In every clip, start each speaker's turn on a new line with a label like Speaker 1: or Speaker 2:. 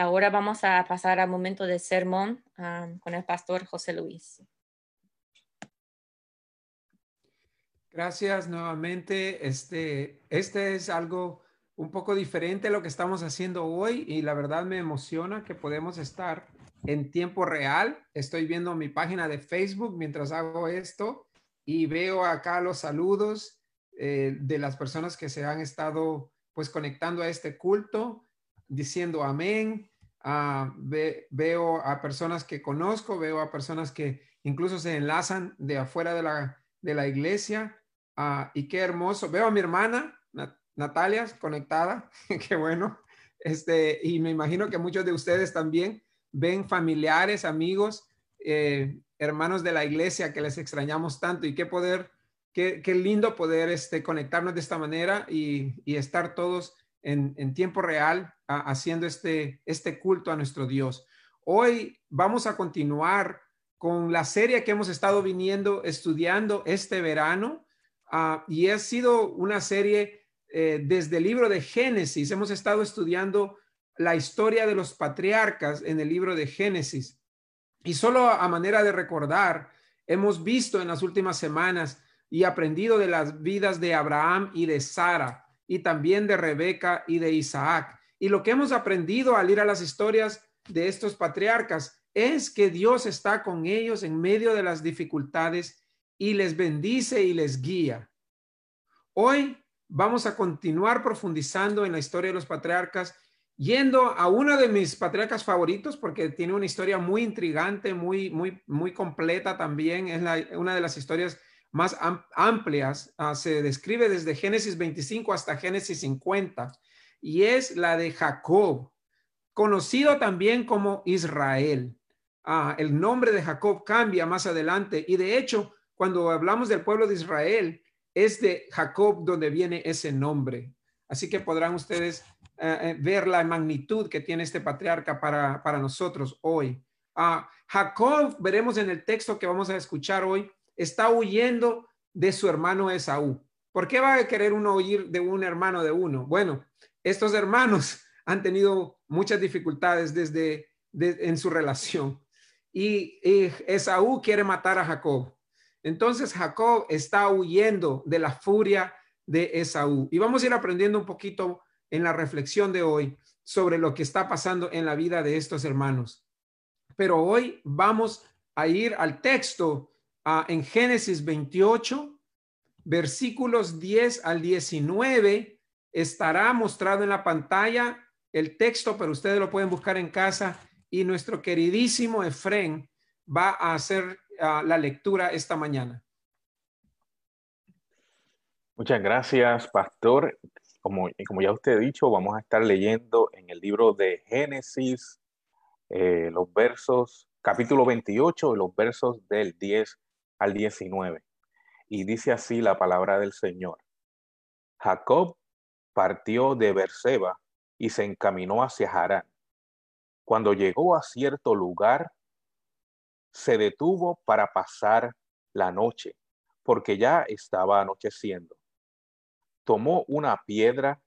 Speaker 1: Ahora vamos a pasar al momento de sermón um, con el pastor José Luis.
Speaker 2: Gracias nuevamente. Este, este es algo un poco diferente a lo que estamos haciendo hoy y la verdad me emociona que podemos estar en tiempo real. Estoy viendo mi página de Facebook mientras hago esto y veo acá los saludos eh, de las personas que se han estado pues conectando a este culto, diciendo amén. Ah, veo a personas que conozco, veo a personas que incluso se enlazan de afuera de la, de la iglesia. Ah, y qué hermoso. Veo a mi hermana, Natalia, conectada. qué bueno. Este, y me imagino que muchos de ustedes también ven familiares, amigos, eh, hermanos de la iglesia que les extrañamos tanto y qué poder, qué, qué lindo poder este, conectarnos de esta manera y, y estar todos en, tiempo real haciendo este, este culto a nuestro Dios. Hoy vamos a continuar con la serie que hemos estado viniendo estudiando este verano uh, y ha sido una serie eh, desde el libro de Génesis. Hemos estado estudiando la historia de los patriarcas en el libro de Génesis. Y solo a manera de recordar, hemos visto en las últimas semanas y aprendido de las vidas de Abraham y de Sara, y también de Rebeca y de Isaac. Y lo que hemos aprendido al ir a las historias de estos patriarcas es que Dios está con ellos en medio de las dificultades y les bendice y les guía. Hoy vamos a continuar profundizando en la historia de los patriarcas yendo a uno de mis patriarcas favoritos porque tiene una historia muy intrigante, muy, muy, muy completa también. Es una de las historias más amplias. Ah, se describe desde Génesis 25 hasta Génesis 50 y es la de Jacob, conocido también como Israel. Ah, el nombre de Jacob cambia más adelante y de hecho, cuando hablamos del pueblo de Israel, es de Jacob donde viene ese nombre. Así que podrán ustedes eh, eh, ver la magnitud que tiene este patriarca para, para nosotros hoy. Uh, Jacob, veremos en el texto que vamos a escuchar hoy, está huyendo de su hermano Esaú. ¿Por qué va a querer uno huir de un hermano de uno? Bueno, estos hermanos han tenido muchas dificultades desde en su relación y, y Esaú quiere matar a Jacob. Entonces Jacob está huyendo de la furia de Esaú. Y vamos a ir aprendiendo un poquito en la reflexión de hoy sobre lo que está pasando en la vida de estos hermanos. Pero hoy vamos a ir al texto en Génesis 28, versículos 10 al 19. Estará mostrado en la pantalla el texto, pero ustedes lo pueden buscar en casa y nuestro queridísimo Efren va a hacer la lectura esta mañana.
Speaker 3: Muchas gracias, pastor como, como ya usted ha dicho, vamos a estar leyendo en el libro de Génesis eh, los versos, capítulo 28, los versos del 10 al 19. Y dice así la palabra del Señor. Jacob partió de Berseba y se encaminó hacia Harán. Cuando llegó a cierto lugar, se detuvo para pasar la noche, porque ya estaba anocheciendo tomó una piedra,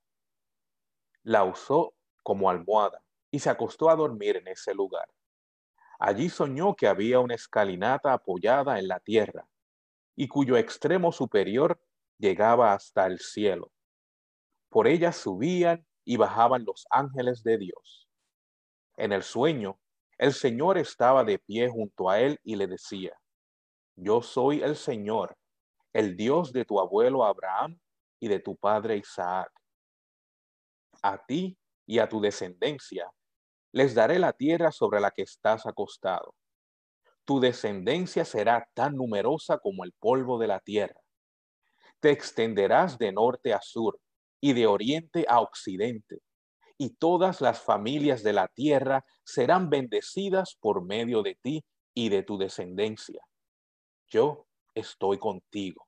Speaker 3: la usó como almohada y se acostó a dormir en ese lugar. Allí soñó que había una escalinata apoyada en la tierra y cuyo extremo superior llegaba hasta el cielo. Por ella subían y bajaban los ángeles de Dios. En el sueño, el Señor estaba de pie junto a él y le decía, Yo soy el Señor, el Dios de tu abuelo Abraham y de tu padre Isaac. A ti y a tu descendencia les daré la tierra sobre la que estás acostado. Tu descendencia será tan numerosa como el polvo de la tierra. Te extenderás de norte a sur y de oriente a occidente, y todas las familias de la tierra serán bendecidas por medio de ti y de tu descendencia. Yo estoy contigo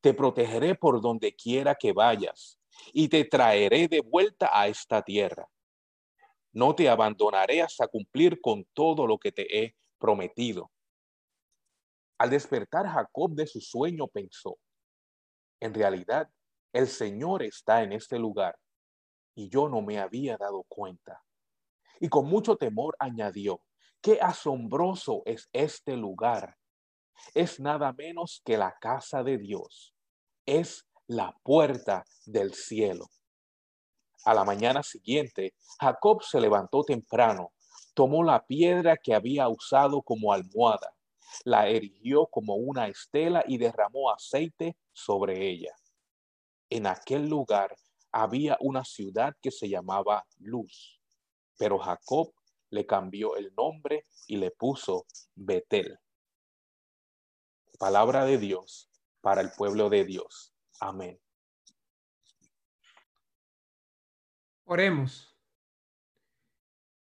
Speaker 3: te protegeré por donde quiera que vayas y te traeré de vuelta a esta tierra. No te abandonaré hasta cumplir con todo lo que te he prometido. Al despertar Jacob de su sueño pensó, en realidad el Señor está en este lugar y yo no me había dado cuenta. Y con mucho temor añadió, qué asombroso es este lugar. Es nada menos que la casa de Dios. Es la puerta del cielo. A la mañana siguiente, Jacob se levantó temprano, tomó la piedra que había usado como almohada, la erigió como una estela y derramó aceite sobre ella. En aquel lugar había una ciudad que se llamaba Luz, pero Jacob le cambió el nombre y le puso Betel. Palabra de Dios para el pueblo de Dios. Amén.
Speaker 2: Oremos.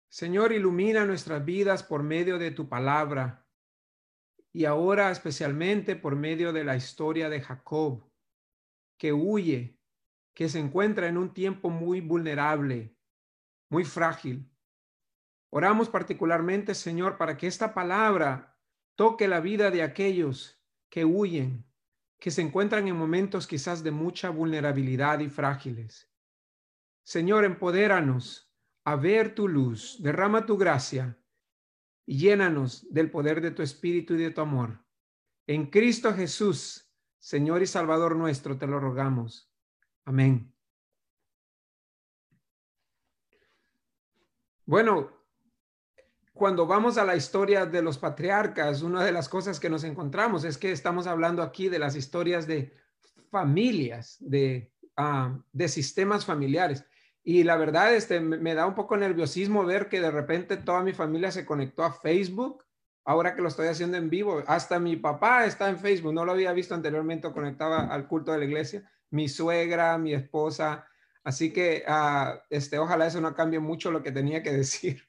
Speaker 2: Señor, ilumina nuestras vidas por medio de tu palabra y ahora especialmente por medio de la historia de Jacob, que huye, que se encuentra en un tiempo muy vulnerable, muy frágil. Oramos particularmente, Señor, para que esta palabra toque la vida de aquellos que huyen, que se encuentran en momentos quizás de mucha vulnerabilidad y frágiles. Señor, empodéranos a ver tu luz, derrama tu gracia y llénanos del poder de tu espíritu y de tu amor. En Cristo Jesús, Señor y Salvador nuestro, te lo rogamos. Amén. Bueno, cuando vamos a la historia de los patriarcas, una de las cosas que nos encontramos es que estamos hablando aquí de las historias de familias, de, ah, de sistemas familiares. Y la verdad, este, me da un poco nerviosismo ver que de repente toda mi familia se conectó a Facebook, ahora que lo estoy haciendo en vivo. Hasta mi papá está en Facebook, no lo había visto anteriormente, conectaba al culto de la iglesia. Mi suegra, mi esposa. Así que uh, este, ojalá eso no cambie mucho lo que tenía que decir.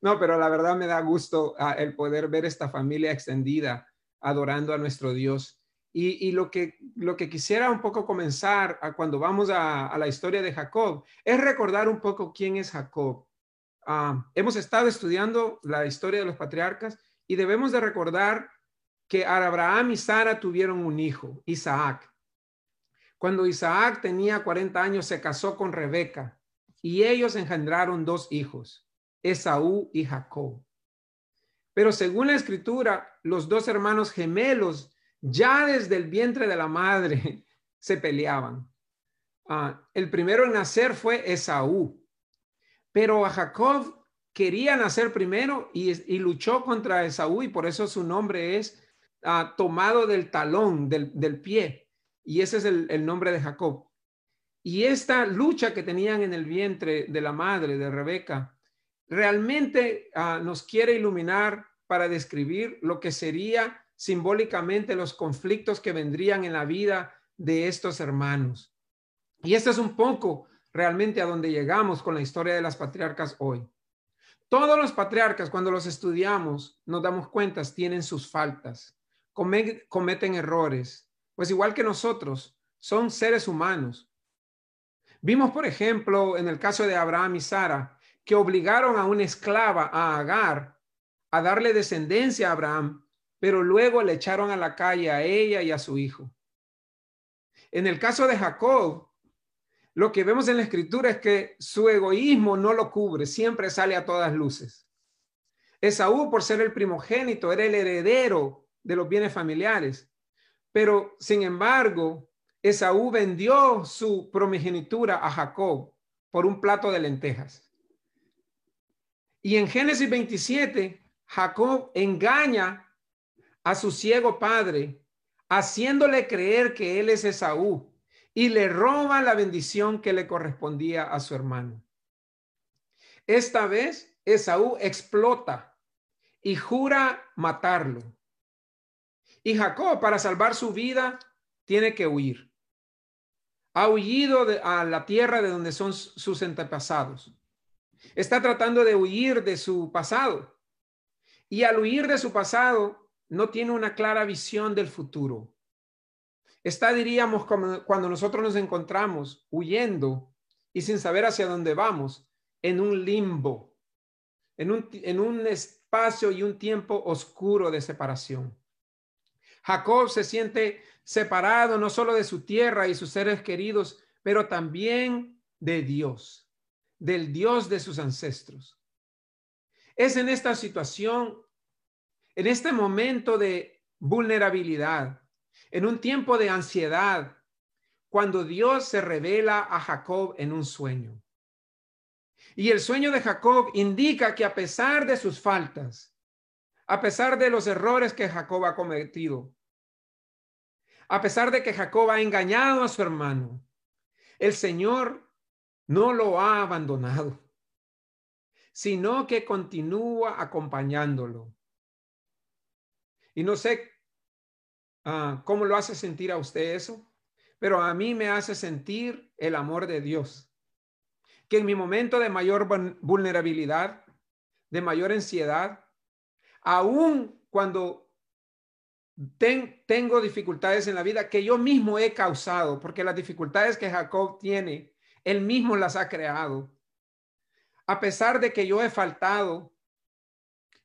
Speaker 2: no, pero la verdad me da gusto uh, el poder ver esta familia extendida adorando a nuestro Dios. Y, lo, que, lo que quisiera un poco comenzar a cuando vamos a, la historia de Jacob es recordar un poco quién es Jacob. Ah, hemos estado estudiando la historia de los patriarcas y debemos de recordar que Abraham y Sara tuvieron un hijo, Isaac. Cuando Isaac tenía 40 años se casó con Rebeca y ellos engendraron dos hijos, Esaú y Jacob. Pero según la escritura, los dos hermanos gemelos ya desde el vientre de la madre se peleaban. Ah, el primero en nacer fue Esaú, pero a Jacob quería nacer primero y, luchó contra Esaú y por eso su nombre es ah, tomado del talón, del, pie. Y ese es el, nombre de Jacob. Y esta lucha que tenían en el vientre de la madre de Rebeca realmente ah, nos quiere iluminar para describir lo que sería simbólicamente los conflictos que vendrían en la vida de estos hermanos. Y esto es un poco realmente a donde llegamos con la historia de las patriarcas hoy. Todos los patriarcas, cuando los estudiamos, nos damos cuenta, tienen sus faltas, cometen errores, pues igual que nosotros, son seres humanos. Vimos, por ejemplo, en el caso de Abraham y Sara, que obligaron a una esclava, a Agar, a darle descendencia a Abraham pero luego le echaron a la calle a ella y a su hijo. En el caso de Jacob, lo que vemos en la escritura es que su egoísmo no lo cubre, siempre sale a todas luces. Esaú, por ser el primogénito, era el heredero de los bienes familiares, pero sin embargo, Esaú vendió su primogenitura a Jacob por un plato de lentejas. Y en Génesis 27, Jacob engaña a su ciego padre, haciéndole creer que él es Esaú, y le roba la bendición que le correspondía a su hermano. Esta vez Esaú explota y jura matarlo. Y Jacob, para salvar su vida, tiene que huir. Ha huido a la tierra de donde son sus antepasados. Está tratando de huir de su pasado. Y al huir de su pasado, no tiene una clara visión del futuro. Está, diríamos, como cuando nosotros nos encontramos huyendo y sin saber hacia dónde vamos, en un limbo, en un, en un espacio y un tiempo oscuro de separación. Jacob se siente separado no solo de su tierra y sus seres queridos, pero también de Dios, del Dios de sus ancestros. Es en esta situación, en este momento de vulnerabilidad, en un tiempo de ansiedad, cuando Dios se revela a Jacob en un sueño. Y el sueño de Jacob indica que a pesar de sus faltas, a pesar de los errores que Jacob ha cometido, a pesar de que Jacob ha engañado a su hermano, el Señor no lo ha abandonado, sino que continúa acompañándolo. Y no sé ah, cómo lo hace sentir a usted eso, pero a mí me hace sentir el amor de Dios. Que en mi momento de mayor vulnerabilidad, de mayor ansiedad, aún cuando tengo dificultades en la vida que yo mismo he causado, porque las dificultades que Jacob tiene, él mismo las ha creado. A pesar de que yo he faltado,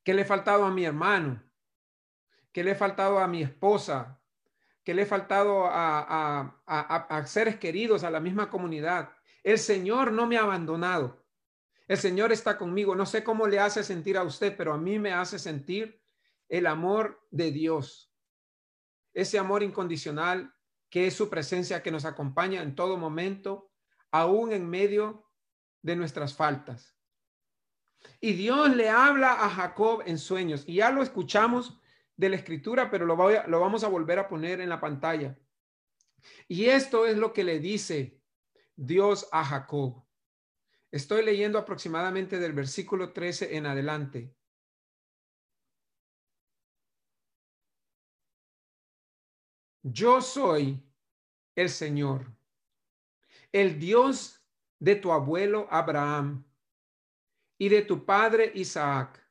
Speaker 2: que le he faltado a mi hermano, que le he faltado a mi esposa, que le he faltado a, a, seres queridos, a la misma comunidad. El Señor no me ha abandonado. El Señor está conmigo. No sé cómo le hace sentir a usted, pero a mí me hace sentir el amor de Dios. Ese amor incondicional que es su presencia que nos acompaña en todo momento, aún en medio de nuestras faltas. Y Dios le habla a Jacob en sueños. Y ya lo escuchamos de la escritura, pero lo, lo vamos a volver a poner en la pantalla. Y esto es lo que le dice Dios a Jacob. Estoy leyendo aproximadamente del versículo 13 en adelante. Yo soy el Señor, el Dios de tu abuelo Abraham y de tu padre Isaac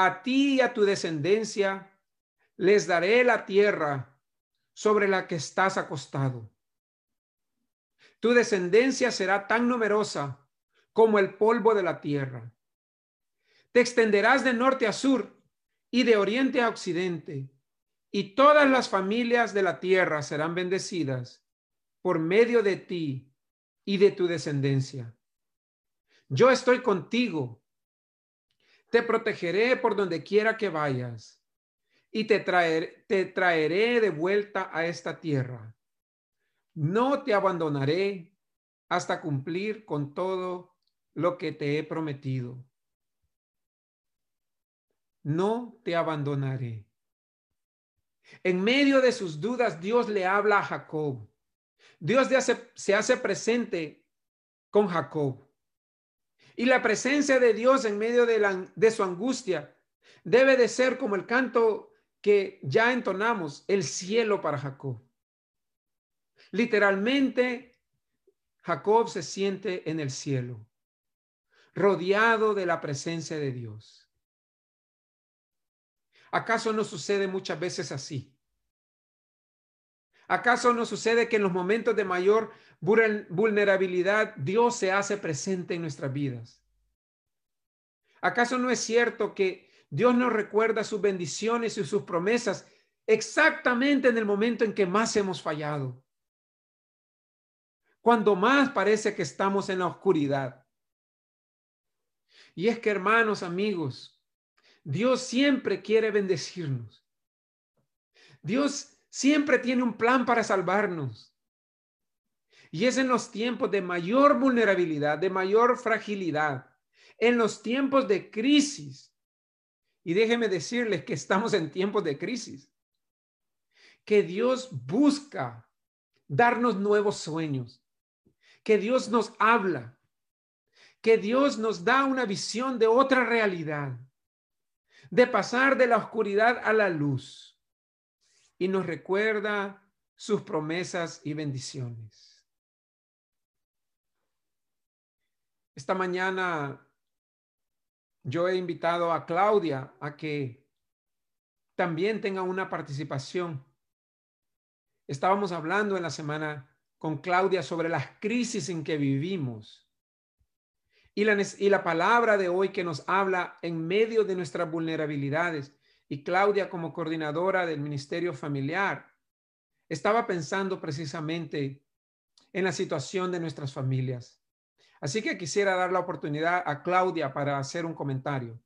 Speaker 2: a ti y a tu descendencia les daré la tierra sobre la que estás acostado. Tu descendencia será tan numerosa como el polvo de la tierra. Te extenderás de norte a sur y de oriente a occidente, y todas las familias de la tierra serán bendecidas por medio de ti y de tu descendencia. Yo estoy contigo te protegeré por donde quiera que vayas y te, te traeré de vuelta a esta tierra. No te abandonaré hasta cumplir con todo lo que te he prometido. No te abandonaré. En medio de sus dudas, Dios le habla a Jacob. Dios se hace presente con Jacob. Y la presencia de Dios en medio de, la, de su angustia debe de ser como el canto que ya entonamos, el cielo para Jacob. Literalmente, Jacob se siente en el cielo, rodeado de la presencia de Dios. ¿Acaso no sucede muchas veces así? ¿Acaso no sucede que en los momentos de mayor vulnerabilidad Dios se hace presente en nuestras vidas? ¿Acaso no es cierto que Dios nos recuerda sus bendiciones y sus promesas exactamente en el momento en que más hemos fallado? Cuando más parece que estamos en la oscuridad. Y es que, hermanos, amigos, Dios siempre quiere bendecirnos. Dios siempre tiene un plan para salvarnos. Y es en los tiempos de mayor vulnerabilidad, de mayor fragilidad, en los tiempos de crisis. Y déjeme decirles que estamos en tiempos de crisis. Que Dios busca darnos nuevos sueños. Que Dios nos habla. Que Dios nos da una visión de otra realidad. De pasar de la oscuridad a la luz y nos recuerda sus promesas y bendiciones. Esta mañana yo he invitado a Claudia a que también tenga una participación. Estábamos hablando en la semana con Claudia sobre las crisis en que vivimos. Y la, y la palabra de hoy que nos habla en medio de nuestras vulnerabilidades y Claudia como coordinadora del Ministerio Familiar, estaba pensando precisamente en la situación de nuestras familias. Así que quisiera dar la oportunidad a Claudia para hacer un comentario.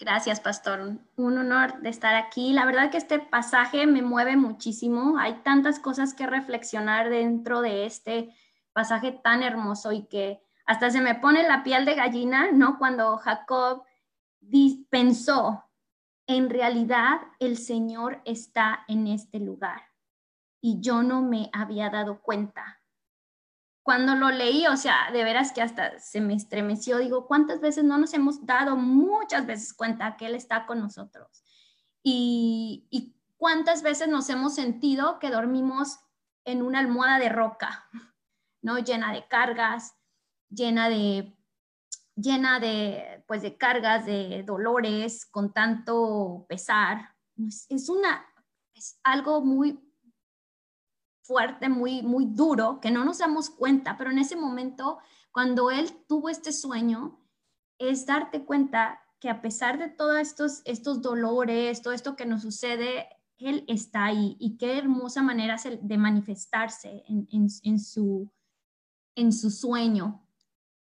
Speaker 4: Gracias, pastor. Un honor de estar aquí. La verdad que este pasaje me mueve muchísimo. Hay tantas cosas que reflexionar dentro de este pasaje tan hermoso y que hasta se me pone la piel de gallina, ¿no? Cuando Jacob pensó, en realidad el Señor está en este lugar y yo no me había dado cuenta cuando lo leí, o sea, de veras que hasta se me estremeció, digo, ¿cuántas veces no nos hemos dado muchas veces cuenta que Él está con nosotros? Y, y cuántas veces nos hemos sentido que dormimos en una almohada de roca, ¿no? Llena de cargas, llena de llena de pues de cargas de dolores con tanto pesar es una es algo muy fuerte, muy, muy duro, que no nos damos cuenta, pero en ese momento, cuando él tuvo este sueño, es darte cuenta que a pesar de todos estos, estos dolores, todo esto que nos sucede, él está ahí y qué hermosa manera de manifestarse en, su, en su sueño.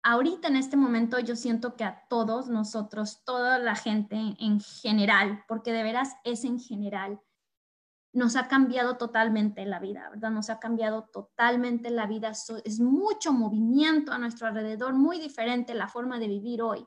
Speaker 4: Ahorita en este momento yo siento que a todos nosotros, toda la gente en general, porque de veras es en general, nos ha cambiado totalmente la vida, ¿verdad? Nos ha cambiado totalmente la vida. es mucho movimiento a nuestro alrededor, muy diferente la forma de vivir hoy.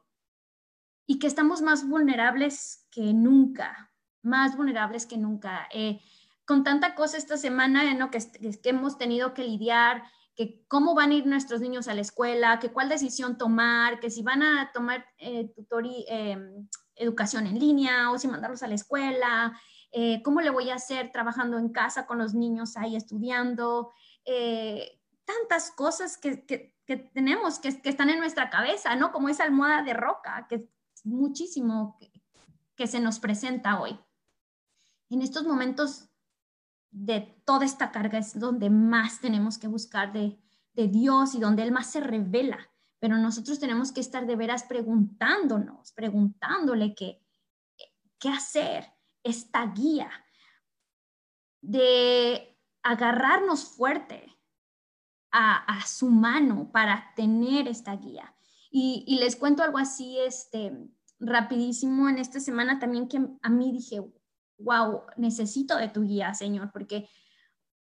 Speaker 4: Y que estamos más vulnerables que nunca, más vulnerables que nunca. Eh, con tanta cosa esta semana ¿no? que, que, hemos tenido que lidiar, que cómo van a ir nuestros niños a la escuela, que cuál decisión tomar, que si van a tomar eh, eh, educación en línea o si mandarlos a la escuela, eh, cómo le voy a hacer trabajando en casa con los niños ahí estudiando, eh, tantas cosas que, que, tenemos que, que, están en nuestra cabeza, ¿no? Como esa almohada de roca, que es muchísimo que, se nos presenta hoy. En estos momentos de toda esta carga es donde más tenemos que buscar de, de Dios y donde Él más se revela. Pero nosotros tenemos que estar de veras preguntándonos, preguntándole qué, qué hacer, esta guía de agarrarnos fuerte a, su mano para tener esta guía. Y, les cuento algo así, este, rapidísimo en esta semana también que a mí dije, wow, necesito de tu guía, Señor, porque,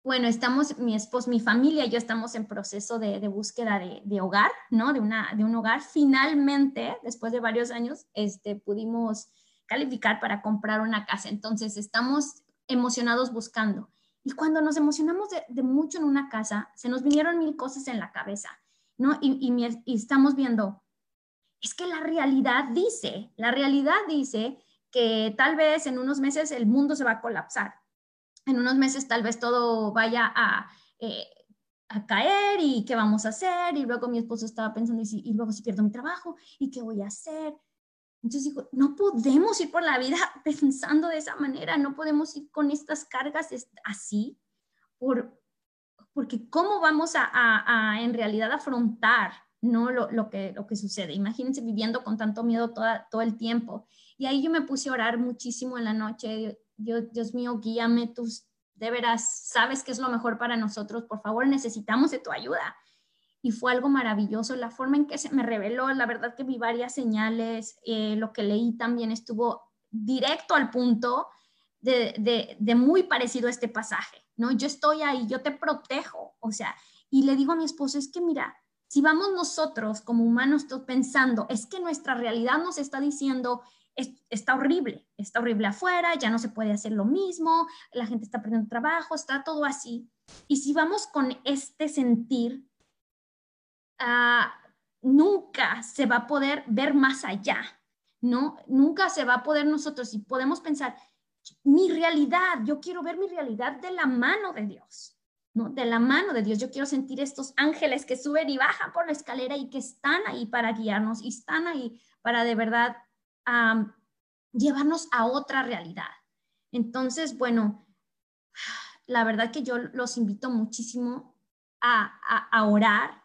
Speaker 4: bueno, estamos, mi esposo, mi familia y yo estamos en proceso de, búsqueda de, hogar, ¿no? De, una, de un hogar. Finalmente, después de varios años, este, pudimos calificar para comprar una casa. Entonces, estamos emocionados buscando. Y cuando nos emocionamos de, mucho en una casa, se nos vinieron mil cosas en la cabeza, ¿no? Y, y, estamos viendo, es que la realidad dice, la realidad dice que tal vez en unos meses el mundo se va a colapsar. En unos meses tal vez todo vaya a, eh, a caer y qué vamos a hacer. Y luego mi esposo estaba pensando, y, y luego si pierdo mi trabajo, ¿y qué voy a hacer? Entonces dijo, no podemos ir por la vida pensando de esa manera, no podemos ir con estas cargas así, por, porque ¿cómo vamos a, en realidad afrontar ¿no? Lo, que, lo que sucede? Imagínense viviendo con tanto miedo toda, todo el tiempo. Y ahí yo me puse a orar muchísimo en la noche, Dios, Dios mío, guíame, tú de veras sabes que es lo mejor para nosotros, por favor, necesitamos de tu ayuda y fue algo maravilloso. La forma en que se me reveló, la verdad que vi varias señales, eh, lo que leí también estuvo directo al punto de, de, muy parecido a este pasaje, ¿no? Yo estoy ahí, yo te protejo, o sea, y le digo a mi esposo, es que mira, si vamos nosotros como humanos pensando, es que nuestra realidad nos está diciendo, está horrible, está horrible afuera, ya no se puede hacer lo mismo, la gente está perdiendo trabajo, está todo así. Y si vamos con este sentir, Ah, nunca se va a poder ver más allá, ¿no? Nunca se va a poder nosotros, y podemos pensar, mi realidad, yo quiero ver mi realidad de la mano de Dios, ¿no? De la mano de Dios, yo quiero sentir estos ángeles que suben y bajan por la escalera y que están ahí para guiarnos y están ahí para de verdad llevarnos a otra realidad. Entonces, bueno, la verdad que yo los invito muchísimo a, a orar,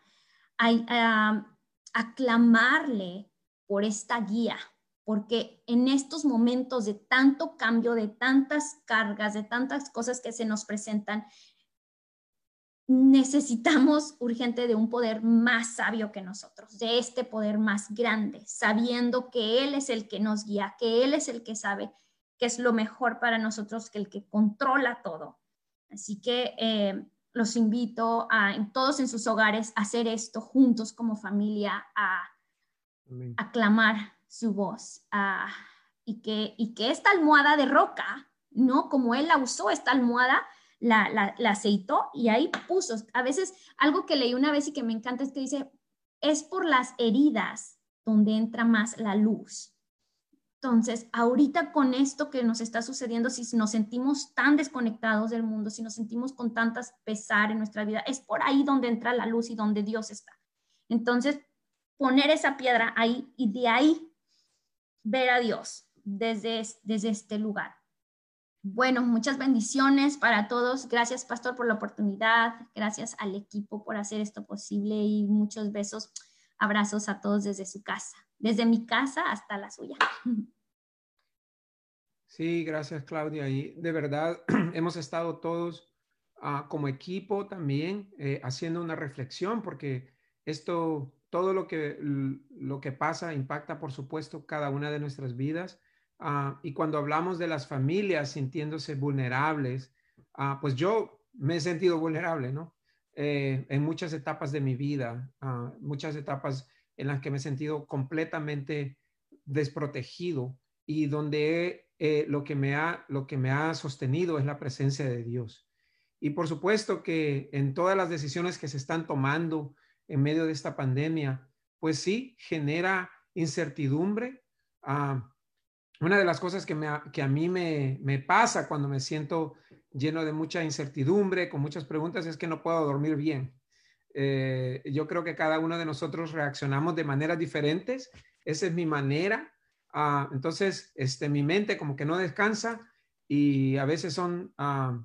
Speaker 4: a, aclamarle por esta guía, porque en estos momentos de tanto cambio, de tantas cargas, de tantas cosas que se nos presentan, necesitamos urgente de un poder más sabio que nosotros, de este poder más grande, sabiendo que Él es el que nos guía, que Él es el que sabe qué es lo mejor para nosotros, que el que controla todo. Así que eh, los invito a todos en sus hogares a hacer esto juntos como familia, a, aclamar su voz y, que, y que esta almohada de roca, ¿no? Como Él la usó, esta almohada, la, la, aceitó y ahí puso. A veces algo que leí una vez y que me encanta es que dice, es por las heridas donde entra más la luz. Entonces, ahorita con esto que nos está sucediendo, si nos sentimos tan desconectados del mundo, si nos sentimos con tantas pesar en nuestra vida, es por ahí donde entra la luz y donde Dios está. Entonces, poner esa piedra ahí y de ahí ver a Dios desde, desde este lugar. Bueno, muchas bendiciones para todos. Gracias, Pastor, por la oportunidad. Gracias al equipo por hacer esto posible y muchos besos, abrazos a todos desde su casa, desde mi casa hasta la suya.
Speaker 2: Sí, gracias, Claudia. Y de verdad, hemos estado todos ah, como equipo también eh, haciendo una reflexión porque esto, todo lo que, lo que pasa impacta, por supuesto, cada una de nuestras vidas Ah, y cuando hablamos de las familias sintiéndose vulnerables, ah, pues yo me he sentido vulnerable, ¿no? Eh, en muchas etapas de mi vida, ah, muchas etapas en las que me he sentido completamente desprotegido y donde eh, lo, que me ha, lo que me ha sostenido es la presencia de Dios. Y por supuesto que en todas las decisiones que se están tomando en medio de esta pandemia, pues sí, genera incertidumbre, una de las cosas que, a mí me, pasa cuando me siento lleno de mucha incertidumbre, con muchas preguntas, es que no puedo dormir bien. Eh, yo creo que cada uno de nosotros reaccionamos de maneras diferentes. Esa es mi manera. Ah, entonces, este, mi mente como que no descansa y a veces son a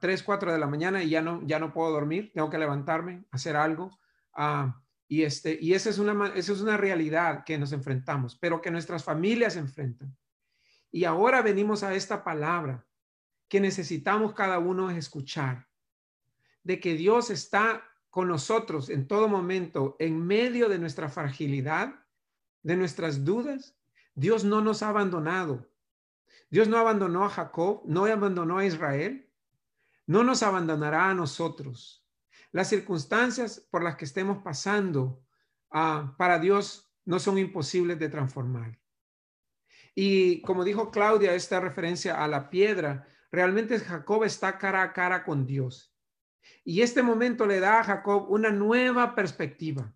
Speaker 2: 3, 4 de la mañana y ya no, ya no puedo dormir. Tengo que levantarme, hacer algo. Ah, y, este, y esa, es una, esa es una realidad que nos enfrentamos, pero que nuestras familias enfrentan. Y ahora venimos a esta palabra que necesitamos cada uno escuchar, de que Dios está con nosotros en todo momento, en medio de nuestra fragilidad, de nuestras dudas. Dios no nos ha abandonado. Dios no abandonó a Jacob, no abandonó a Israel, no nos abandonará a nosotros. Las circunstancias por las que estemos pasando ah, para Dios no son imposibles de transformar. Y como dijo Claudia, esta referencia a la piedra, realmente Jacob está cara a cara con Dios. Y este momento le da a Jacob una nueva perspectiva.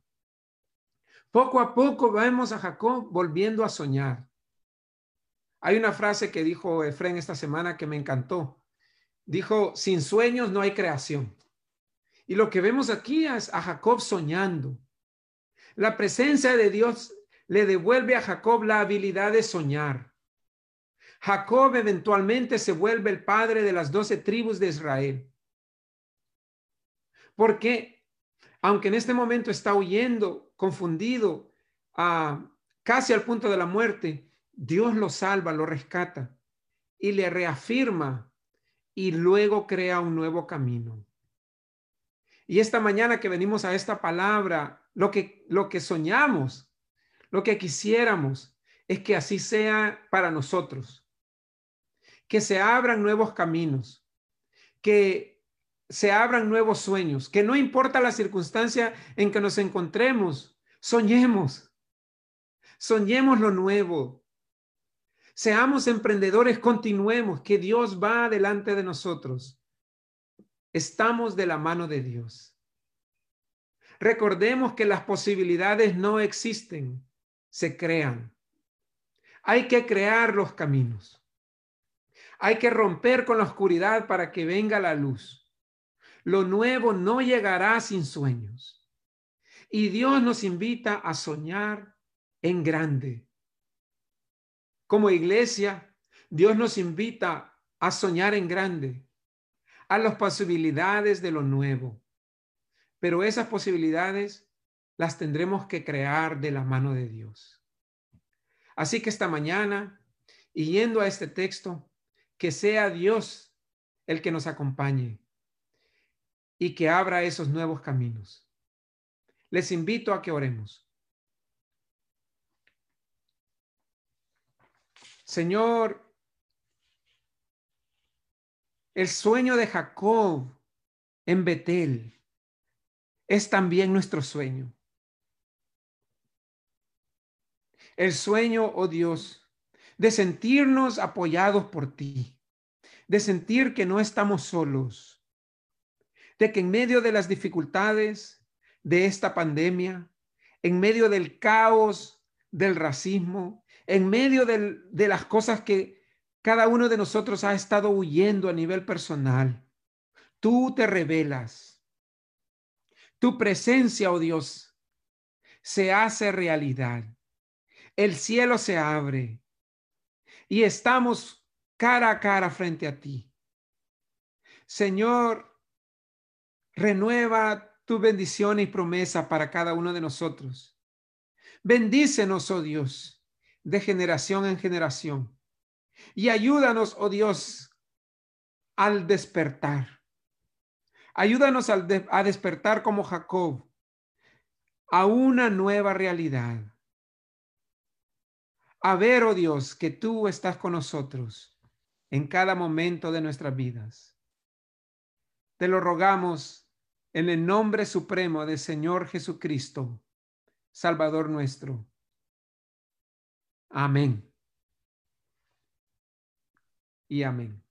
Speaker 2: Poco a poco vemos a Jacob volviendo a soñar. Hay una frase que dijo Efren esta semana que me encantó. Dijo, sin sueños no hay creación. Y lo que vemos aquí es a Jacob soñando. La presencia de Dios le devuelve a Jacob la habilidad de soñar. Jacob eventualmente se vuelve el padre de las doce tribus de Israel. Porque, aunque en este momento está huyendo, confundido, casi al punto de la muerte, Dios lo salva, lo rescata y le reafirma y luego crea un nuevo camino. Y esta mañana que venimos a esta palabra, lo que, lo que soñamos, lo que quisiéramos es que así sea para nosotros. Que se abran nuevos caminos, que se abran nuevos sueños, que no importa la circunstancia en que nos encontremos, soñemos, soñemos lo nuevo. Seamos emprendedores, continuemos, que Dios va delante de nosotros. Estamos de la mano de Dios. Recordemos que las posibilidades no existen, se crean. Hay que crear los caminos. Hay que romper con la oscuridad para que venga la luz. Lo nuevo no llegará sin sueños. Y Dios nos invita a soñar en grande. Como iglesia, Dios nos invita a soñar en grande a las posibilidades de lo nuevo. Pero esas posibilidades las tendremos que crear de la mano de Dios. Así que esta mañana, y yendo a este texto, que sea Dios el que nos acompañe. y que abra esos nuevos caminos. Les invito a que oremos. Señor, el sueño de Jacob en Betel es también nuestro sueño. El sueño, oh Dios, de sentirnos apoyados por ti, de sentir que no estamos solos, de que en medio de las dificultades de esta pandemia, en medio del caos del racismo, en medio de las cosas que cada uno de nosotros ha estado huyendo a nivel personal, tú te revelas. Tu presencia, oh Dios, se hace realidad. El cielo se abre y estamos cara a cara frente a ti. Señor, renueva tu bendición y promesa para cada uno de nosotros. Bendícenos, oh Dios, de generación en generación. Y ayúdanos, oh Dios, al despertar. Ayúdanos a despertar como Jacob a una nueva realidad. A ver, oh Dios, que tú estás con nosotros en cada momento de nuestras vidas. Te lo rogamos en el nombre supremo del Señor Jesucristo, Salvador nuestro. Amén. Y amén.